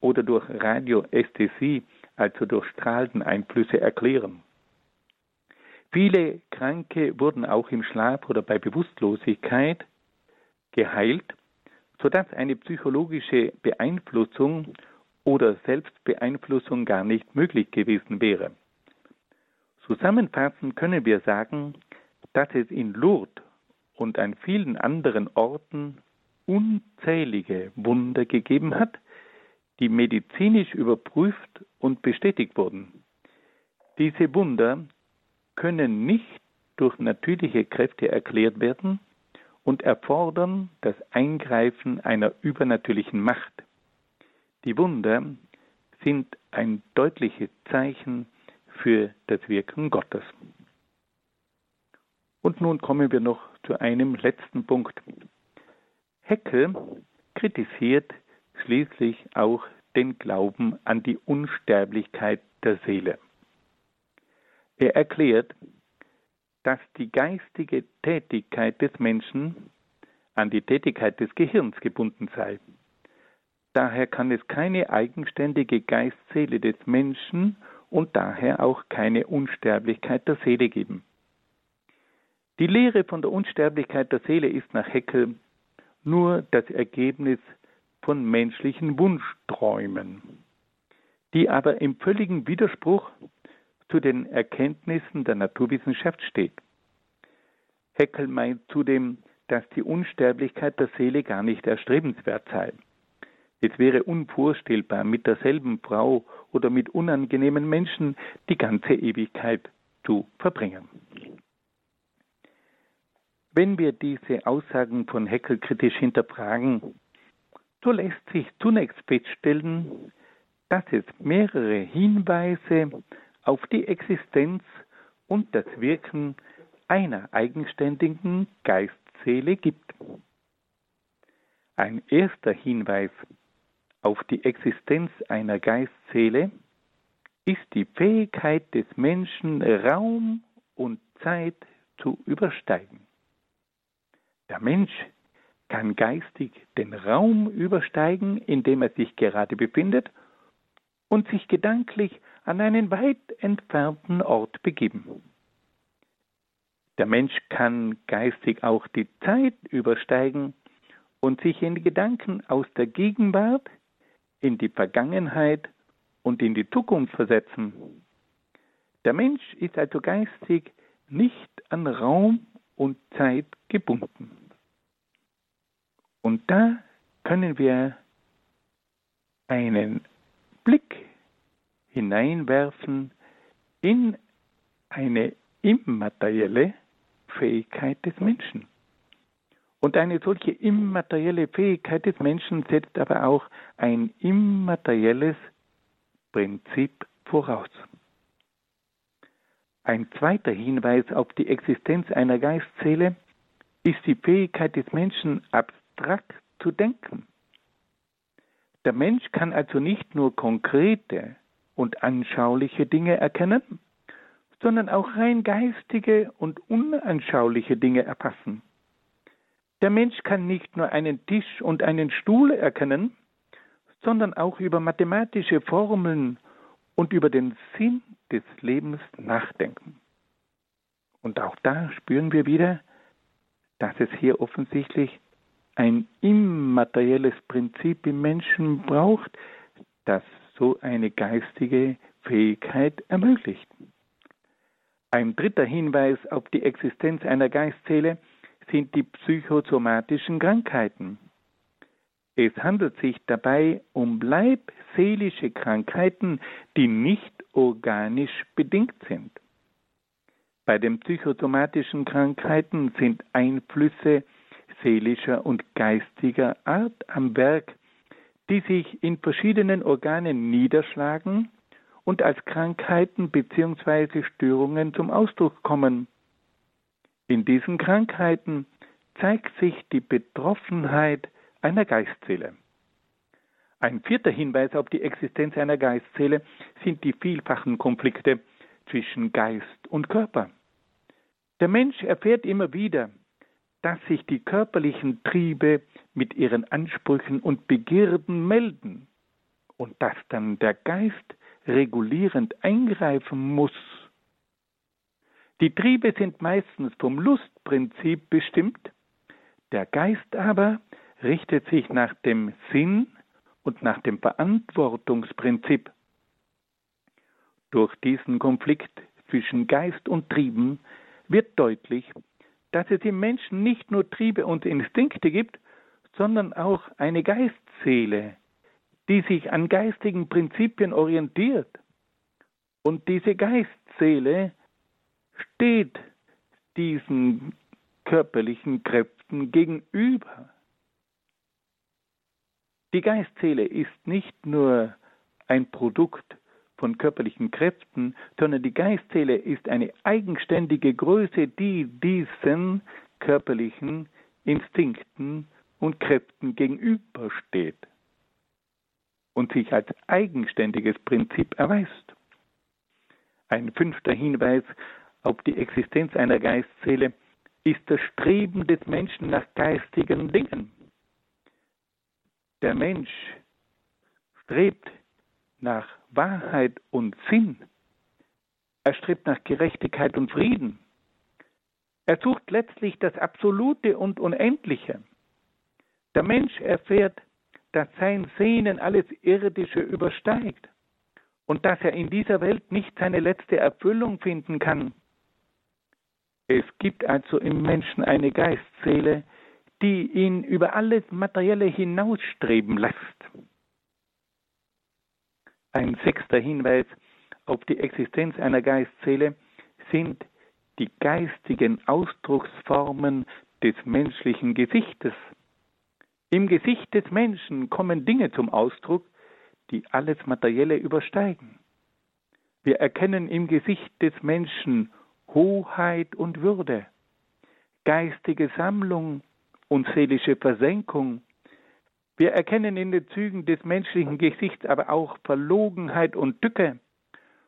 oder durch Radioästhesie, also durch Strahleneinflüsse erklären. Viele Kranke wurden auch im Schlaf oder bei Bewusstlosigkeit geheilt, sodass eine psychologische Beeinflussung oder Selbstbeeinflussung gar nicht möglich gewesen wäre. Zusammenfassend können wir sagen, dass es in Lourdes und an vielen anderen Orten unzählige Wunder gegeben hat, die medizinisch überprüft und bestätigt wurden. Diese Wunder können nicht durch natürliche Kräfte erklärt werden und erfordern das Eingreifen einer übernatürlichen Macht. Die Wunder sind ein deutliches Zeichen für das Wirken Gottes. Und nun kommen wir noch zu einem letzten Punkt. Heckel kritisiert schließlich auch den Glauben an die Unsterblichkeit der Seele. Er erklärt, dass die geistige Tätigkeit des Menschen an die Tätigkeit des Gehirns gebunden sei. Daher kann es keine eigenständige Geistseele des Menschen und daher auch keine Unsterblichkeit der Seele geben. Die Lehre von der Unsterblichkeit der Seele ist nach Heckel nur das Ergebnis von menschlichen Wunschträumen, die aber im völligen Widerspruch zu den Erkenntnissen der Naturwissenschaft steht. Heckel meint zudem, dass die Unsterblichkeit der Seele gar nicht erstrebenswert sei. Es wäre unvorstellbar, mit derselben Frau oder mit unangenehmen Menschen die ganze Ewigkeit zu verbringen. Wenn wir diese Aussagen von Heckel kritisch hinterfragen, so lässt sich zunächst feststellen, dass es mehrere Hinweise auf die Existenz und das Wirken einer eigenständigen Geistseele gibt. Ein erster Hinweis auf die Existenz einer Geistseele ist die Fähigkeit des Menschen, Raum und Zeit zu übersteigen. Der Mensch kann geistig den Raum übersteigen, in dem er sich gerade befindet, und sich gedanklich an einen weit entfernten Ort begeben. Der Mensch kann geistig auch die Zeit übersteigen und sich in Gedanken aus der Gegenwart in die Vergangenheit und in die Zukunft versetzen. Der Mensch ist also geistig nicht an Raum und Zeit gebunden. Und da können wir einen Blick hineinwerfen in eine immaterielle Fähigkeit des Menschen. Und eine solche immaterielle Fähigkeit des Menschen setzt aber auch ein immaterielles Prinzip voraus. Ein zweiter Hinweis auf die Existenz einer Geistseele ist die Fähigkeit des Menschen, abstrakt zu denken. Der Mensch kann also nicht nur konkrete und anschauliche Dinge erkennen, sondern auch rein geistige und unanschauliche Dinge erfassen. Der Mensch kann nicht nur einen Tisch und einen Stuhl erkennen, sondern auch über mathematische Formeln und über den Sinn des Lebens nachdenken. Und auch da spüren wir wieder, dass es hier offensichtlich ein immaterielles Prinzip im Menschen braucht, das so eine geistige Fähigkeit ermöglicht. Ein dritter Hinweis auf die Existenz einer Geistseele sind die psychosomatischen Krankheiten. Es handelt sich dabei um leibseelische Krankheiten, die nicht organisch bedingt sind. Bei den psychosomatischen Krankheiten sind Einflüsse seelischer und geistiger Art am Werk, die sich in verschiedenen Organen niederschlagen und als Krankheiten bzw. Störungen zum Ausdruck kommen. In diesen Krankheiten zeigt sich die Betroffenheit einer Geistseele. Ein vierter Hinweis auf die Existenz einer Geistseele sind die vielfachen Konflikte zwischen Geist und Körper. Der Mensch erfährt immer wieder, dass sich die körperlichen Triebe mit ihren Ansprüchen und Begierden melden und dass dann der Geist regulierend eingreifen muss. Die Triebe sind meistens vom Lustprinzip bestimmt, der Geist aber richtet sich nach dem Sinn und nach dem Verantwortungsprinzip. Durch diesen Konflikt zwischen Geist und Trieben wird deutlich, dass es im Menschen nicht nur Triebe und Instinkte gibt, sondern auch eine Geistseele, die sich an geistigen Prinzipien orientiert. Und diese Geistseele steht diesen körperlichen Kräften gegenüber. Die Geistseele ist nicht nur ein Produkt von körperlichen Kräften, sondern die Geistseele ist eine eigenständige Größe, die diesen körperlichen Instinkten und Kräften gegenübersteht und sich als eigenständiges Prinzip erweist. Ein fünfter Hinweis auf die Existenz einer Geistseele ist das Streben des Menschen nach geistigen Dingen. Der Mensch strebt nach Wahrheit und Sinn. Er strebt nach Gerechtigkeit und Frieden. Er sucht letztlich das Absolute und Unendliche. Der Mensch erfährt, dass sein Sehnen alles Irdische übersteigt und dass er in dieser Welt nicht seine letzte Erfüllung finden kann. Es gibt also im Menschen eine Geistseele, die ihn über alles Materielle hinausstreben lässt. Ein sechster Hinweis auf die Existenz einer Geistseele sind die geistigen Ausdrucksformen des menschlichen Gesichtes. Im Gesicht des Menschen kommen Dinge zum Ausdruck, die alles Materielle übersteigen. Wir erkennen im Gesicht des Menschen Hoheit und Würde, geistige Sammlung und seelische Versenkung, wir erkennen in den Zügen des menschlichen Gesichts aber auch Verlogenheit und Tücke,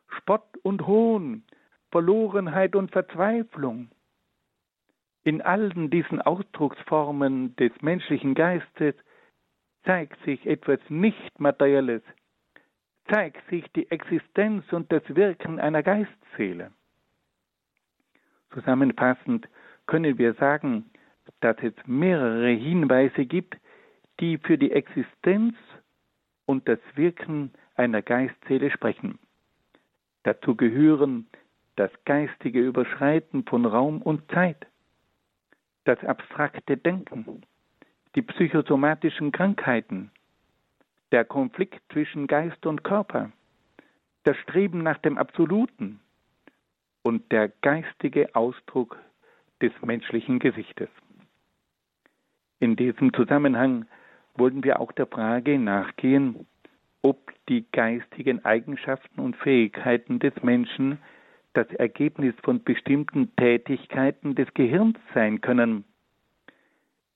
Spott und Hohn, Verlorenheit und Verzweiflung. In allen diesen Ausdrucksformen des menschlichen Geistes zeigt sich etwas Nicht-Materielles, zeigt sich die Existenz und das Wirken einer Geistseele. Zusammenfassend können wir sagen, dass es mehrere Hinweise gibt, die für die Existenz und das Wirken einer Geistseele sprechen. Dazu gehören das geistige Überschreiten von Raum und Zeit, das abstrakte Denken, die psychosomatischen Krankheiten, der Konflikt zwischen Geist und Körper, das Streben nach dem Absoluten und der geistige Ausdruck des menschlichen Gesichtes. In diesem Zusammenhang wollen wir auch der Frage nachgehen, ob die geistigen Eigenschaften und Fähigkeiten des Menschen das Ergebnis von bestimmten Tätigkeiten des Gehirns sein können.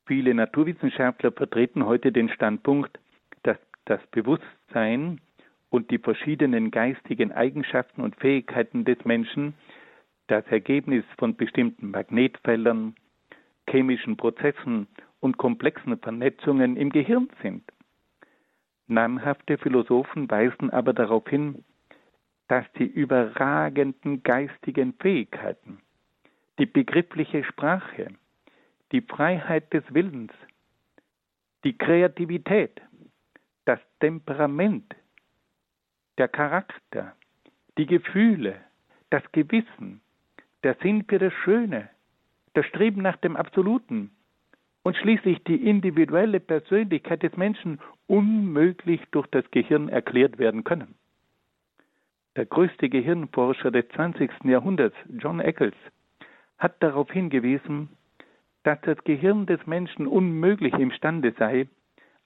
Viele Naturwissenschaftler vertreten heute den Standpunkt, dass das Bewusstsein und die verschiedenen geistigen Eigenschaften und Fähigkeiten des Menschen das Ergebnis von bestimmten Magnetfeldern, chemischen Prozessen und komplexen Vernetzungen im Gehirn sind. Namhafte Philosophen weisen aber darauf hin, dass die überragenden geistigen Fähigkeiten, die begriffliche Sprache, die Freiheit des Willens, die Kreativität, das Temperament, der Charakter, die Gefühle, das Gewissen, der Sinn für das Schöne, das Streben nach dem Absoluten, und schließlich die individuelle Persönlichkeit des Menschen unmöglich durch das Gehirn erklärt werden können. Der größte Gehirnforscher des 20. Jahrhunderts, John Eccles, hat darauf hingewiesen, dass das Gehirn des Menschen unmöglich imstande sei,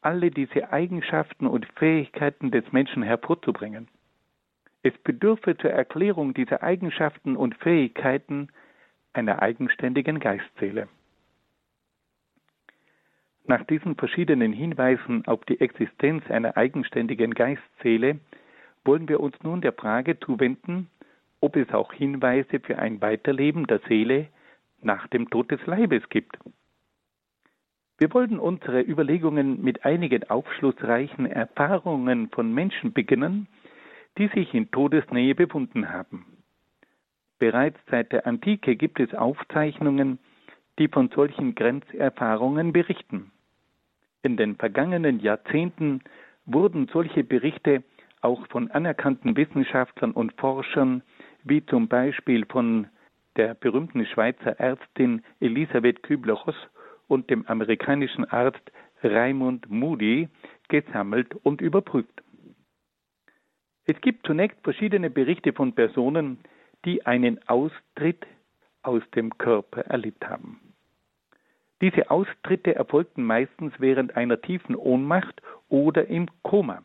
alle diese Eigenschaften und Fähigkeiten des Menschen hervorzubringen. Es bedürfe zur Erklärung dieser Eigenschaften und Fähigkeiten einer eigenständigen Geistseele. Nach diesen verschiedenen Hinweisen auf die Existenz einer eigenständigen Geistseele wollen wir uns nun der Frage zuwenden, ob es auch Hinweise für ein Weiterleben der Seele nach dem Tod des Leibes gibt. Wir wollen unsere Überlegungen mit einigen aufschlussreichen Erfahrungen von Menschen beginnen, die sich in Todesnähe befunden haben. Bereits seit der Antike gibt es Aufzeichnungen, die von solchen Grenzerfahrungen berichten. In den vergangenen Jahrzehnten wurden solche Berichte auch von anerkannten Wissenschaftlern und Forschern, wie zum Beispiel von der berühmten Schweizer Ärztin Elisabeth Kübler-Ross und dem amerikanischen Arzt Raymond Moody, gesammelt und überprüft. Es gibt zunächst verschiedene Berichte von Personen, die einen Austritt aus dem Körper erlebt haben. Diese Austritte erfolgten meistens während einer tiefen Ohnmacht oder im Koma.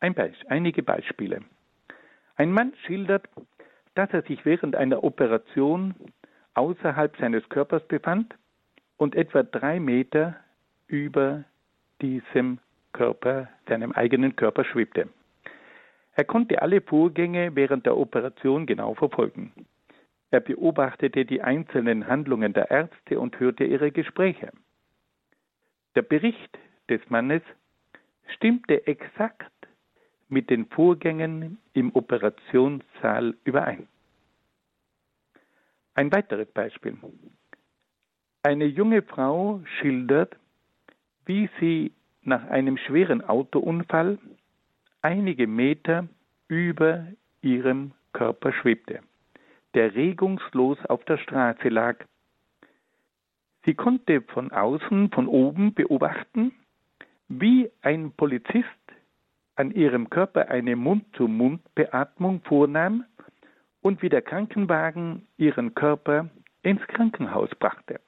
Ein Be einige Beispiele. Ein Mann schildert, dass er sich während einer Operation außerhalb seines Körpers befand und etwa drei Meter über diesem Körper, seinem eigenen Körper schwebte. Er konnte alle Vorgänge während der Operation genau verfolgen. Er beobachtete die einzelnen Handlungen der Ärzte und hörte ihre Gespräche. Der Bericht des Mannes stimmte exakt mit den Vorgängen im Operationssaal überein. Ein weiteres Beispiel. Eine junge Frau schildert, wie sie nach einem schweren Autounfall einige Meter über ihrem Körper schwebte, der regungslos auf der Straße lag. Sie konnte von außen, von oben beobachten, wie ein Polizist an ihrem Körper eine Mund-zu-Mund-Beatmung vornahm und wie der Krankenwagen ihren Körper ins Krankenhaus brachte.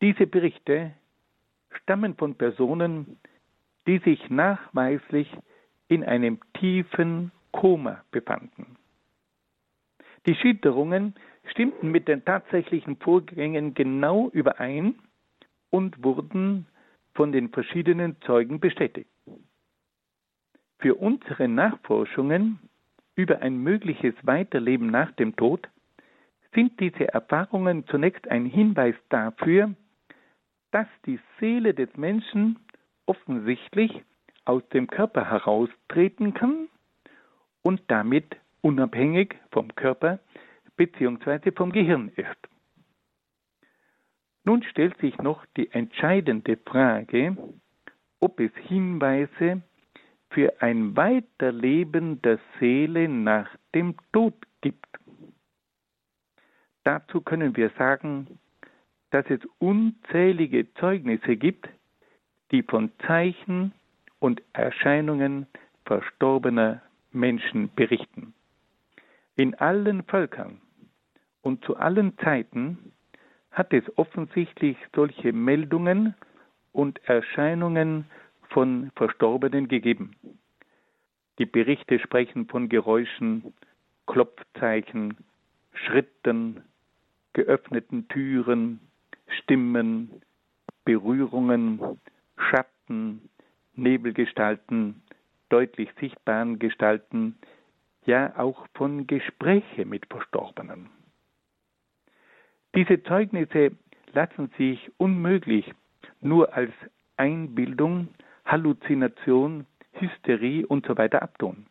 Diese Berichte stammen von Personen, die sich nachweislich in einem tiefen Koma befanden. Die Schilderungen stimmten mit den tatsächlichen Vorgängen genau überein und wurden von den verschiedenen Zeugen bestätigt. Für unsere Nachforschungen über ein mögliches Weiterleben nach dem Tod sind diese Erfahrungen zunächst ein Hinweis dafür, dass die Seele des Menschen offensichtlich aus dem Körper heraustreten kann und damit unabhängig vom Körper bzw. vom Gehirn ist. Nun stellt sich noch die entscheidende Frage, ob es Hinweise für ein Weiterleben der Seele nach dem Tod gibt. Dazu können wir sagen, dass es unzählige Zeugnisse gibt, die von Zeichen und Erscheinungen verstorbener Menschen berichten. In allen Völkern und zu allen Zeiten hat es offensichtlich solche Meldungen und Erscheinungen von Verstorbenen gegeben. Die Berichte sprechen von Geräuschen, Klopfzeichen, Schritten, geöffneten Türen, Stimmen, Berührungen, Schatten, Nebelgestalten, deutlich sichtbaren Gestalten, ja auch von Gespräche mit Verstorbenen. Diese Zeugnisse lassen sich unmöglich nur als Einbildung, Halluzination, Hysterie usw. So abtun.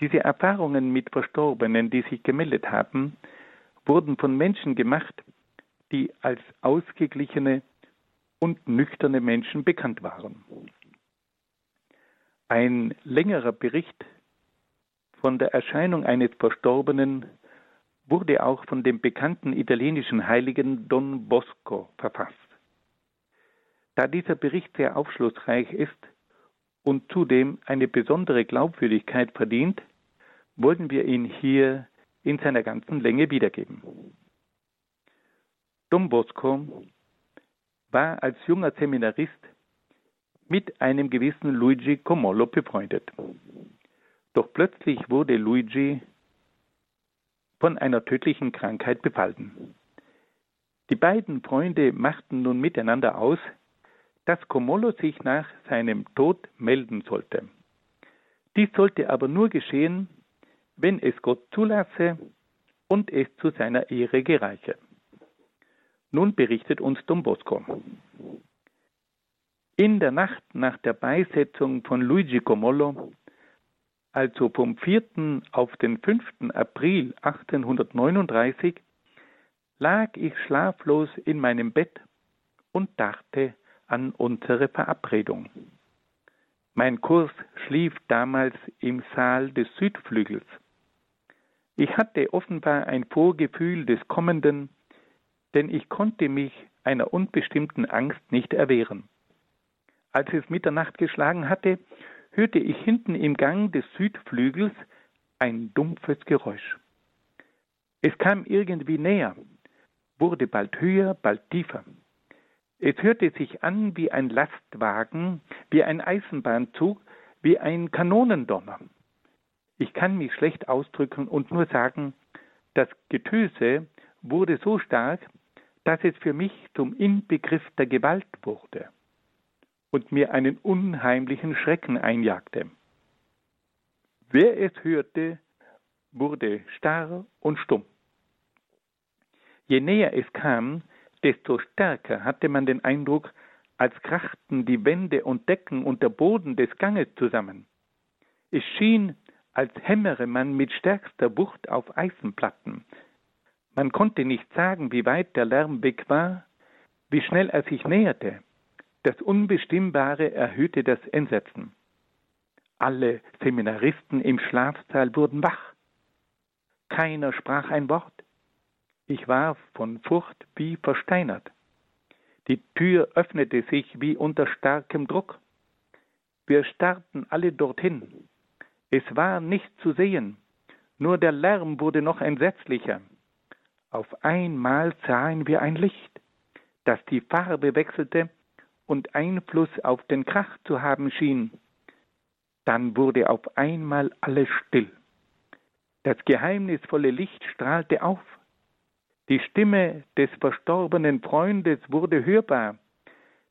Diese Erfahrungen mit Verstorbenen, die sich gemeldet haben, wurden von Menschen gemacht, die als ausgeglichene und nüchterne Menschen bekannt waren. Ein längerer Bericht von der Erscheinung eines Verstorbenen wurde auch von dem bekannten italienischen Heiligen Don Bosco verfasst. Da dieser Bericht sehr aufschlussreich ist und zudem eine besondere Glaubwürdigkeit verdient, wollen wir ihn hier in seiner ganzen Länge wiedergeben. Don Bosco war als junger Seminarist mit einem gewissen Luigi Comollo befreundet. Doch plötzlich wurde Luigi von einer tödlichen Krankheit befallen. Die beiden Freunde machten nun miteinander aus, dass Comollo sich nach seinem Tod melden sollte. Dies sollte aber nur geschehen, wenn es Gott zulasse und es zu seiner Ehre gereiche. Nun berichtet uns Don Bosco. In der Nacht nach der Beisetzung von Luigi Comollo also vom 4. auf den 5. April 1839, lag ich schlaflos in meinem Bett und dachte an unsere Verabredung. Mein Kurs schlief damals im Saal des Südflügels. Ich hatte offenbar ein Vorgefühl des Kommenden, denn ich konnte mich einer unbestimmten Angst nicht erwehren. Als es Mitternacht geschlagen hatte, hörte ich hinten im Gang des Südflügels ein dumpfes Geräusch. Es kam irgendwie näher, wurde bald höher, bald tiefer. Es hörte sich an wie ein Lastwagen, wie ein Eisenbahnzug, wie ein Kanonendonner. Ich kann mich schlecht ausdrücken und nur sagen, das Getöse wurde so stark, dass es für mich zum Inbegriff der Gewalt wurde und mir einen unheimlichen Schrecken einjagte. Wer es hörte, wurde starr und stumm. Je näher es kam, desto stärker hatte man den Eindruck, als krachten die Wände und Decken und der Boden des Ganges zusammen. Es schien, als hämmere man mit stärkster Wucht auf Eisenplatten. Man konnte nicht sagen, wie weit der Lärm weg war, wie schnell er sich näherte. Das Unbestimmbare erhöhte das Entsetzen. Alle Seminaristen im Schlafsaal wurden wach. Keiner sprach ein Wort. Ich war von Furcht wie versteinert. Die Tür öffnete sich wie unter starkem Druck. Wir starrten alle dorthin. Es war nichts zu sehen, nur der Lärm wurde noch entsetzlicher. Auf einmal sahen wir ein Licht, das die Farbe wechselte und Einfluss auf den Krach zu haben schien. Dann wurde auf einmal alles still. Das geheimnisvolle Licht strahlte auf. Die Stimme des verstorbenen Freundes wurde hörbar.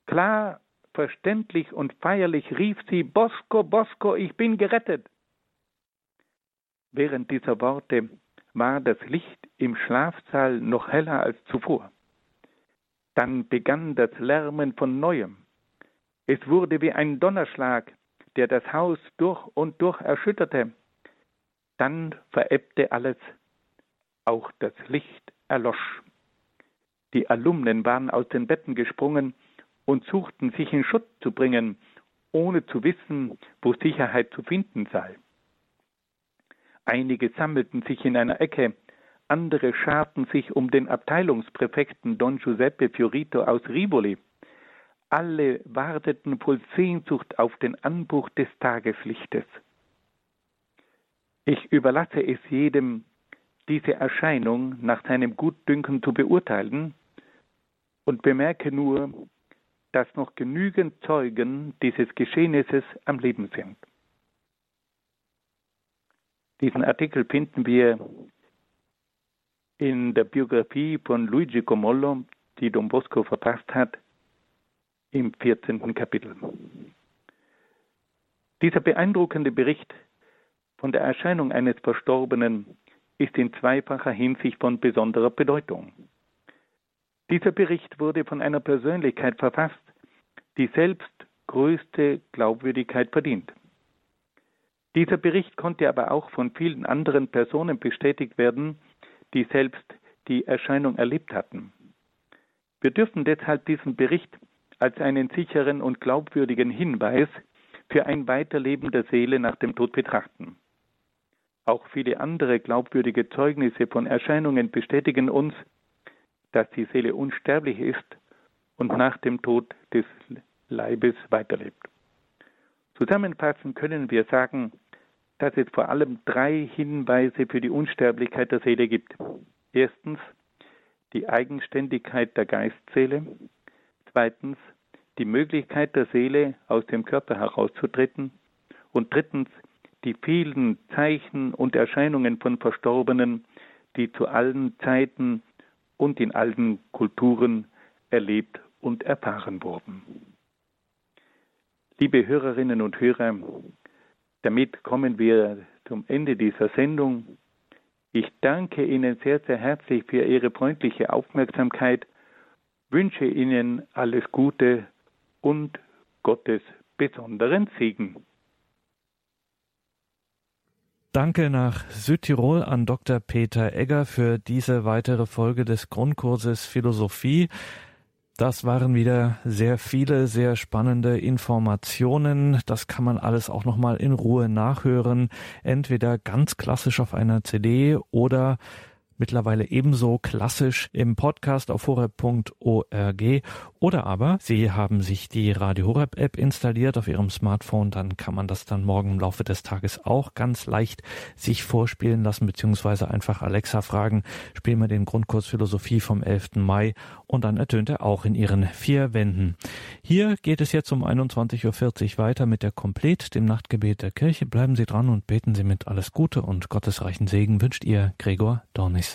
Klar, verständlich und feierlich rief sie Bosco, Bosco, ich bin gerettet. Während dieser Worte war das Licht im Schlafsaal noch heller als zuvor. Dann begann das Lärmen von neuem. Es wurde wie ein Donnerschlag, der das Haus durch und durch erschütterte. Dann verebbte alles, auch das Licht erlosch. Die Alumnen waren aus den Betten gesprungen und suchten sich in Schutt zu bringen, ohne zu wissen, wo Sicherheit zu finden sei. Einige sammelten sich in einer Ecke, andere scharten sich um den Abteilungspräfekten Don Giuseppe Fiorito aus Rivoli. Alle warteten voll Sehnsucht auf den Anbruch des Tageslichtes. Ich überlasse es jedem, diese Erscheinung nach seinem Gutdünken zu beurteilen und bemerke nur, dass noch genügend Zeugen dieses Geschehnisses am Leben sind. Diesen Artikel finden wir in der Biografie von Luigi Comollo, die Don Bosco verfasst hat, im 14. Kapitel. Dieser beeindruckende Bericht von der Erscheinung eines Verstorbenen ist in zweifacher Hinsicht von besonderer Bedeutung. Dieser Bericht wurde von einer Persönlichkeit verfasst, die selbst größte Glaubwürdigkeit verdient. Dieser Bericht konnte aber auch von vielen anderen Personen bestätigt werden, die selbst die Erscheinung erlebt hatten. Wir dürfen deshalb diesen Bericht als einen sicheren und glaubwürdigen Hinweis für ein Weiterleben der Seele nach dem Tod betrachten. Auch viele andere glaubwürdige Zeugnisse von Erscheinungen bestätigen uns, dass die Seele unsterblich ist und nach dem Tod des Leibes weiterlebt. Zusammenfassend können wir sagen, dass es vor allem drei Hinweise für die Unsterblichkeit der Seele gibt. Erstens die Eigenständigkeit der Geistseele. Zweitens die Möglichkeit der Seele, aus dem Körper herauszutreten. Und drittens die vielen Zeichen und Erscheinungen von Verstorbenen, die zu allen Zeiten und in allen Kulturen erlebt und erfahren wurden. Liebe Hörerinnen und Hörer, damit kommen wir zum Ende dieser Sendung. Ich danke Ihnen sehr, sehr herzlich für Ihre freundliche Aufmerksamkeit, wünsche Ihnen alles Gute und Gottes besonderen Segen. Danke nach Südtirol an Dr. Peter Egger für diese weitere Folge des Grundkurses Philosophie. Das waren wieder sehr viele, sehr spannende Informationen. Das kann man alles auch nochmal in Ruhe nachhören. Entweder ganz klassisch auf einer CD oder mittlerweile ebenso klassisch im Podcast auf horeb.org oder aber Sie haben sich die Radio Horeb App installiert auf Ihrem Smartphone, dann kann man das dann morgen im Laufe des Tages auch ganz leicht sich vorspielen lassen, beziehungsweise einfach Alexa fragen, spiel mir den Grundkurs Philosophie vom 11. Mai und dann ertönt er auch in Ihren vier Wänden. Hier geht es jetzt um 21.40 Uhr weiter mit der Komplet, dem Nachtgebet der Kirche. Bleiben Sie dran und beten Sie mit alles Gute und gottesreichen Segen wünscht Ihr Gregor Dornis.